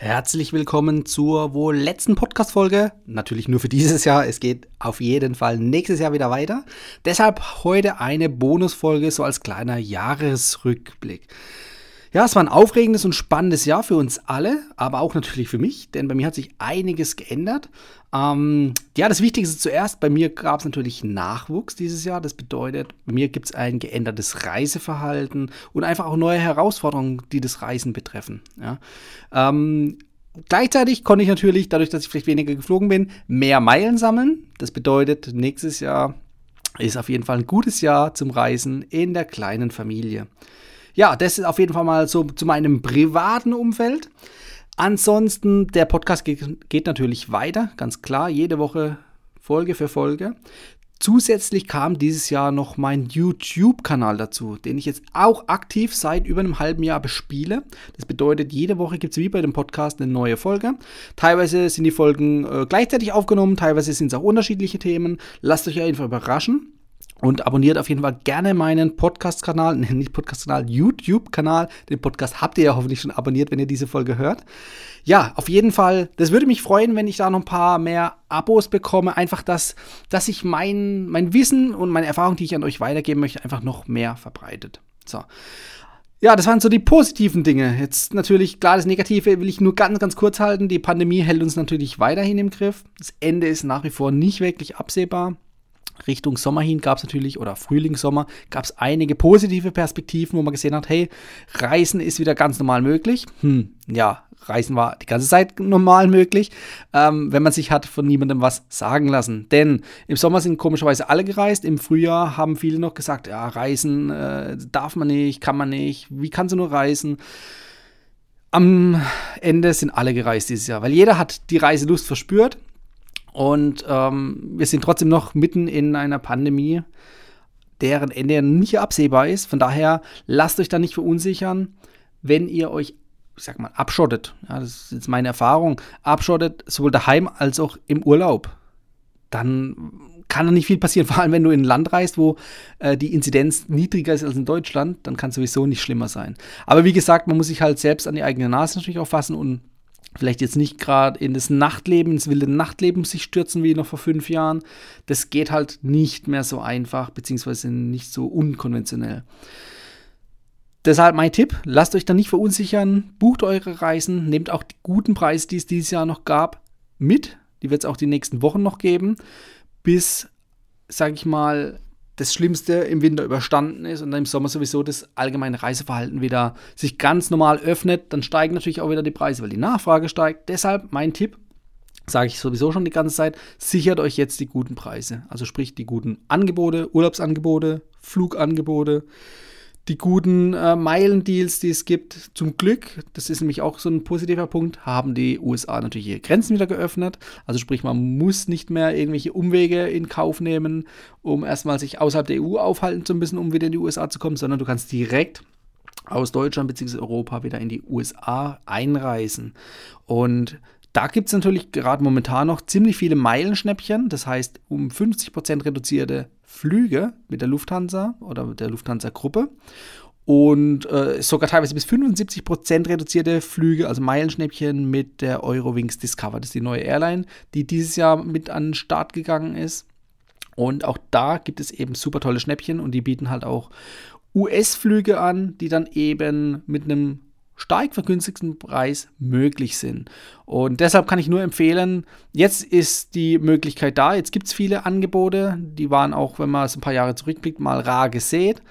Herzlich willkommen zur wohl letzten Podcast-Folge. Natürlich nur für dieses Jahr. Es geht auf jeden Fall nächstes Jahr wieder weiter. Deshalb heute eine Bonusfolge, so als kleiner Jahresrückblick. Ja, es war ein aufregendes und spannendes Jahr für uns alle, aber auch natürlich für mich, denn bei mir hat sich einiges geändert. Ähm, ja, das Wichtigste zuerst, bei mir gab es natürlich Nachwuchs dieses Jahr. Das bedeutet, bei mir gibt es ein geändertes Reiseverhalten und einfach auch neue Herausforderungen, die das Reisen betreffen. Ja. Ähm, Gleichzeitig konnte ich natürlich, dadurch, dass ich vielleicht weniger geflogen bin, mehr Meilen sammeln. Das bedeutet, nächstes Jahr ist auf jeden Fall ein gutes Jahr zum Reisen in der kleinen Familie. Ja, das ist auf jeden Fall mal so zu meinem privaten Umfeld. Ansonsten, der Podcast geht, geht natürlich weiter, ganz klar, jede Woche Folge für Folge. Zusätzlich kam dieses Jahr noch mein YouTube-Kanal dazu, den ich jetzt auch aktiv seit über einem halben Jahr bespiele. Das bedeutet, jede Woche gibt es wie bei dem Podcast eine neue Folge. Teilweise sind die Folgen äh, gleichzeitig aufgenommen, teilweise sind es auch unterschiedliche Themen. Lasst euch einfach überraschen. Und abonniert auf jeden Fall gerne meinen Podcast-Kanal, nicht Podcast-Kanal, YouTube-Kanal. Den Podcast habt ihr ja hoffentlich schon abonniert, wenn ihr diese Folge hört. Ja, auf jeden Fall, das würde mich freuen, wenn ich da noch ein paar mehr Abos bekomme. Einfach, dass, dass ich mein, mein Wissen und meine Erfahrung, die ich an euch weitergeben möchte, einfach noch mehr verbreitet. So. Ja, das waren so die positiven Dinge. Jetzt natürlich, klar, das Negative will ich nur ganz, ganz kurz halten. Die Pandemie hält uns natürlich weiterhin im Griff. Das Ende ist nach wie vor nicht wirklich absehbar. Richtung Sommer hin gab es natürlich, oder Frühling, Sommer, gab es einige positive Perspektiven, wo man gesehen hat, hey, Reisen ist wieder ganz normal möglich. Hm, ja, Reisen war die ganze Zeit normal möglich, ähm, wenn man sich hat von niemandem was sagen lassen. Denn im Sommer sind komischerweise alle gereist, im Frühjahr haben viele noch gesagt, ja, Reisen äh, darf man nicht, kann man nicht, wie kannst du nur reisen? Am Ende sind alle gereist dieses Jahr, weil jeder hat die Reiselust verspürt und ähm, wir sind trotzdem noch mitten in einer Pandemie, deren Ende nicht absehbar ist. Von daher lasst euch da nicht verunsichern, wenn ihr euch, ich sag mal, abschottet. Ja, das ist jetzt meine Erfahrung. Abschottet, sowohl daheim als auch im Urlaub. Dann kann da nicht viel passieren. Vor allem, wenn du in ein Land reist, wo äh, die Inzidenz niedriger ist als in Deutschland, dann kann es sowieso nicht schlimmer sein. Aber wie gesagt, man muss sich halt selbst an die eigene Nase natürlich auffassen und vielleicht jetzt nicht gerade in das Nachtleben, ins wilde Nachtleben sich stürzen wie noch vor fünf Jahren. Das geht halt nicht mehr so einfach, beziehungsweise nicht so unkonventionell. Deshalb mein Tipp, lasst euch da nicht verunsichern, bucht eure Reisen, nehmt auch die guten Preise, die es dieses Jahr noch gab, mit. Die wird es auch die nächsten Wochen noch geben, bis, sage ich mal, das Schlimmste im Winter überstanden ist und dann im Sommer sowieso das allgemeine Reiseverhalten wieder sich ganz normal öffnet, dann steigen natürlich auch wieder die Preise, weil die Nachfrage steigt. Deshalb mein Tipp, sage ich sowieso schon die ganze Zeit, sichert euch jetzt die guten Preise. Also sprich die guten Angebote, Urlaubsangebote, Flugangebote, die guten äh, Meilendeals, die es gibt. Zum Glück, das ist nämlich auch so ein positiver Punkt, haben die USA natürlich ihre Grenzen wieder geöffnet. Also sprich, man muss nicht mehr irgendwelche Umwege in Kauf nehmen, um erstmal sich außerhalb der EU aufhalten zu müssen, um wieder in die USA zu kommen, sondern du kannst direkt aus Deutschland bzw. Europa wieder in die USA einreisen. Und da gibt es natürlich gerade momentan noch ziemlich viele Meilenschnäppchen, das heißt um 50% reduzierte Flüge mit der Lufthansa oder mit der Lufthansa-Gruppe und äh, sogar teilweise bis 75% reduzierte Flüge, also Meilenschnäppchen mit der Eurowings Discover. Das ist die neue Airline, die dieses Jahr mit an den Start gegangen ist. Und auch da gibt es eben super tolle Schnäppchen und die bieten halt auch US-Flüge an, die dann eben mit einem stark vergünstigsten Preis möglich sind. Und deshalb kann ich nur empfehlen, jetzt ist die Möglichkeit da, jetzt gibt es viele Angebote, die waren auch, wenn man es ein paar Jahre zurückblickt, mal rar gesät.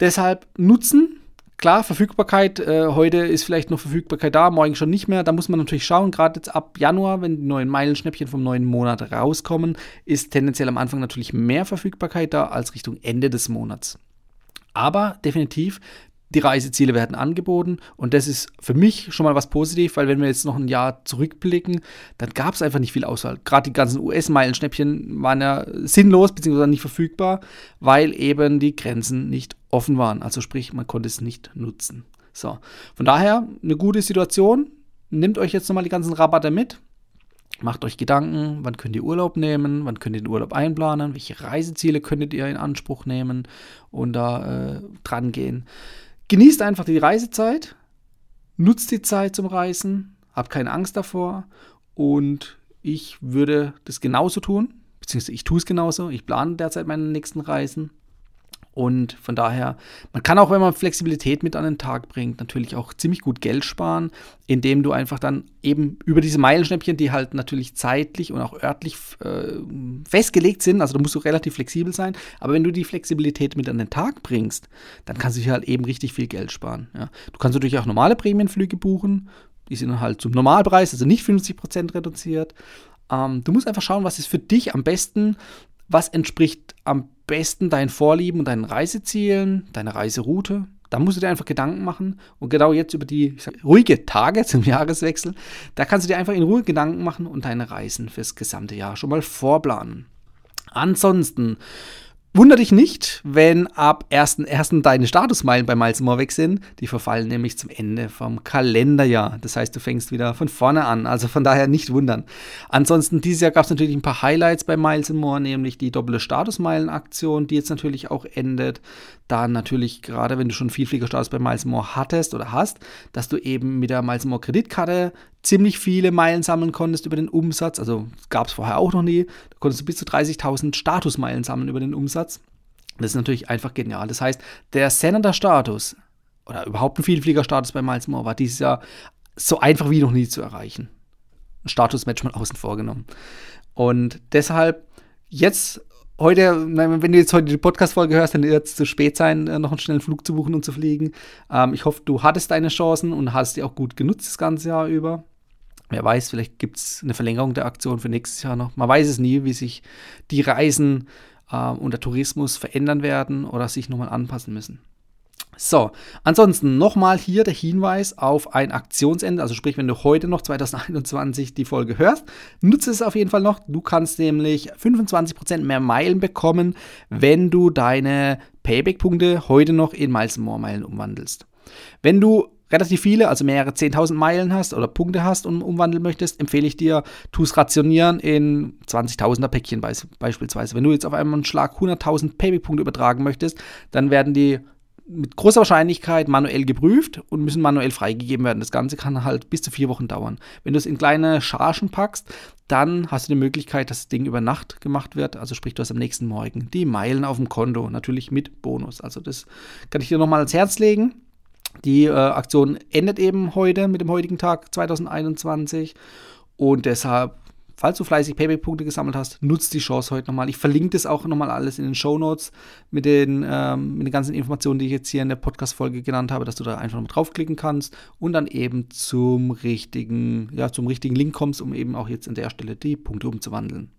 Deshalb nutzen. Klar, Verfügbarkeit, äh, heute ist vielleicht noch Verfügbarkeit da, morgen schon nicht mehr. Da muss man natürlich schauen, gerade jetzt ab Januar, wenn die neuen Meilenschnäppchen vom neuen Monat rauskommen, ist tendenziell am Anfang natürlich mehr Verfügbarkeit da als Richtung Ende des Monats. Aber definitiv die Reiseziele werden angeboten und das ist für mich schon mal was positiv, weil wenn wir jetzt noch ein Jahr zurückblicken, dann gab es einfach nicht viel Auswahl. Gerade die ganzen US-Meilenschnäppchen waren ja sinnlos bzw. nicht verfügbar, weil eben die Grenzen nicht offen waren. Also sprich, man konnte es nicht nutzen. So, von daher eine gute Situation. Nehmt euch jetzt nochmal die ganzen Rabatte mit. Macht euch Gedanken, wann könnt ihr Urlaub nehmen, wann könnt ihr den Urlaub einplanen, welche Reiseziele könntet ihr in Anspruch nehmen und da äh, dran gehen genießt einfach die Reisezeit, nutzt die Zeit zum Reisen, Hab keine Angst davor und ich würde das genauso tun, beziehungsweise ich tue es genauso. Ich plane derzeit meine nächsten Reisen. Und von daher, man kann auch, wenn man Flexibilität mit an den Tag bringt, natürlich auch ziemlich gut Geld sparen, indem du einfach dann eben über diese Meilenschnäppchen, die halt natürlich zeitlich und auch örtlich äh, festgelegt sind, also da musst du relativ flexibel sein, aber wenn du die Flexibilität mit an den Tag bringst, dann kannst du hier halt eben richtig viel Geld sparen. Ja. Du kannst natürlich auch normale Prämienflüge buchen, die sind halt zum Normalpreis, also nicht 50% reduziert. Ähm, du musst einfach schauen, was ist für dich am besten, was entspricht am besten deinen Vorlieben und deinen Reisezielen, deiner Reiseroute. Da musst du dir einfach Gedanken machen. Und genau jetzt über die sag, ruhige Tage zum Jahreswechsel, da kannst du dir einfach in Ruhe Gedanken machen und deine Reisen fürs gesamte Jahr schon mal vorplanen. Ansonsten Wunder dich nicht, wenn ab 1.1. deine Statusmeilen bei Miles More weg sind. Die verfallen nämlich zum Ende vom Kalenderjahr. Das heißt, du fängst wieder von vorne an. Also von daher nicht wundern. Ansonsten, dieses Jahr gab es natürlich ein paar Highlights bei Miles More, nämlich die doppelte Statusmeilen-Aktion, die jetzt natürlich auch endet. Dann natürlich, gerade wenn du schon viel Fliegerstatus bei Miles More hattest oder hast, dass du eben mit der Miles More Kreditkarte ziemlich viele Meilen sammeln konntest über den Umsatz. Also gab es vorher auch noch nie. Da konntest du bis zu 30.000 Statusmeilen sammeln über den Umsatz. Das ist natürlich einfach genial. Das heißt, der Senator-Status oder überhaupt ein Vielflieger-Status bei Miles More war dieses Jahr so einfach wie noch nie zu erreichen. Ein Statusmatch mal außen vorgenommen. Und deshalb jetzt heute, wenn du jetzt heute die Podcast-Folge hörst, dann wird es zu spät sein, äh, noch einen schnellen Flug zu buchen und zu fliegen. Ähm, ich hoffe, du hattest deine Chancen und hast die auch gut genutzt das ganze Jahr über. Wer weiß, vielleicht gibt es eine Verlängerung der Aktion für nächstes Jahr noch. Man weiß es nie, wie sich die Reisen äh, und der Tourismus verändern werden oder sich nochmal anpassen müssen. So, ansonsten nochmal hier der Hinweis auf ein Aktionsende. Also sprich, wenn du heute noch 2021 die Folge hörst, nutze es auf jeden Fall noch. Du kannst nämlich 25% mehr Meilen bekommen, wenn du deine Payback-Punkte heute noch in Miles More Meilen umwandelst. Wenn du relativ viele, also mehrere 10.000 Meilen hast oder Punkte hast und umwandeln möchtest, empfehle ich dir, tu es rationieren in 20.000er Päckchen beispielsweise. Wenn du jetzt auf einmal einen Schlag 100.000 Payback-Punkte übertragen möchtest, dann werden die mit großer Wahrscheinlichkeit manuell geprüft und müssen manuell freigegeben werden. Das Ganze kann halt bis zu vier Wochen dauern. Wenn du es in kleine Chargen packst, dann hast du die Möglichkeit, dass das Ding über Nacht gemacht wird. Also sprich, du hast am nächsten Morgen die Meilen auf dem Konto, natürlich mit Bonus. Also das kann ich dir nochmal ans Herz legen. Die äh, Aktion endet eben heute mit dem heutigen Tag 2021 und deshalb, falls du fleißig Payback-Punkte gesammelt hast, nutzt die Chance heute nochmal. Ich verlinke das auch nochmal alles in den Show Notes mit, den, ähm, mit den ganzen Informationen, die ich jetzt hier in der Podcast-Folge genannt habe, dass du da einfach mal draufklicken kannst und dann eben zum richtigen, ja, zum richtigen Link kommst, um eben auch jetzt an der Stelle die Punkte umzuwandeln.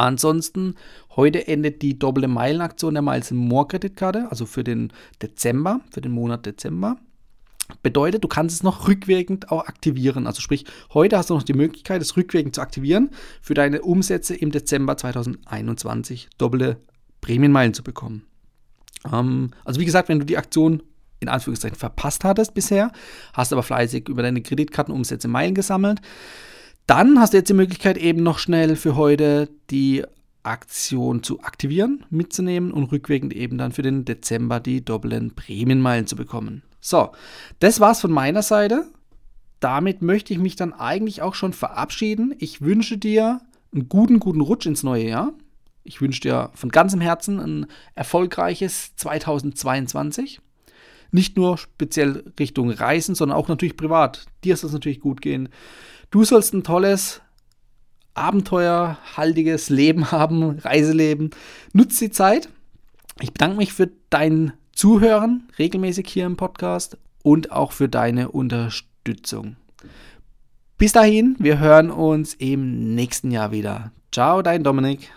Ansonsten, heute endet die doppelte Meilenaktion der Miles More Kreditkarte, also für den Dezember, für den Monat Dezember. Bedeutet, du kannst es noch rückwirkend auch aktivieren. Also sprich, heute hast du noch die Möglichkeit, es rückwirkend zu aktivieren, für deine Umsätze im Dezember 2021 doppelte Prämienmeilen zu bekommen. Ähm, also wie gesagt, wenn du die Aktion in Anführungszeichen verpasst hattest bisher, hast aber fleißig über deine Kreditkartenumsätze Meilen gesammelt, dann hast du jetzt die Möglichkeit, eben noch schnell für heute die Aktion zu aktivieren, mitzunehmen und rückwirkend eben dann für den Dezember die doppelten Prämienmeilen zu bekommen. So, das war's von meiner Seite. Damit möchte ich mich dann eigentlich auch schon verabschieden. Ich wünsche dir einen guten, guten Rutsch ins neue Jahr. Ich wünsche dir von ganzem Herzen ein erfolgreiches 2022. Nicht nur speziell Richtung Reisen, sondern auch natürlich privat. Dir soll es natürlich gut gehen. Du sollst ein tolles, abenteuerhaltiges Leben haben, Reiseleben. Nutz die Zeit. Ich bedanke mich für dein Zuhören regelmäßig hier im Podcast und auch für deine Unterstützung. Bis dahin, wir hören uns im nächsten Jahr wieder. Ciao, dein Dominik.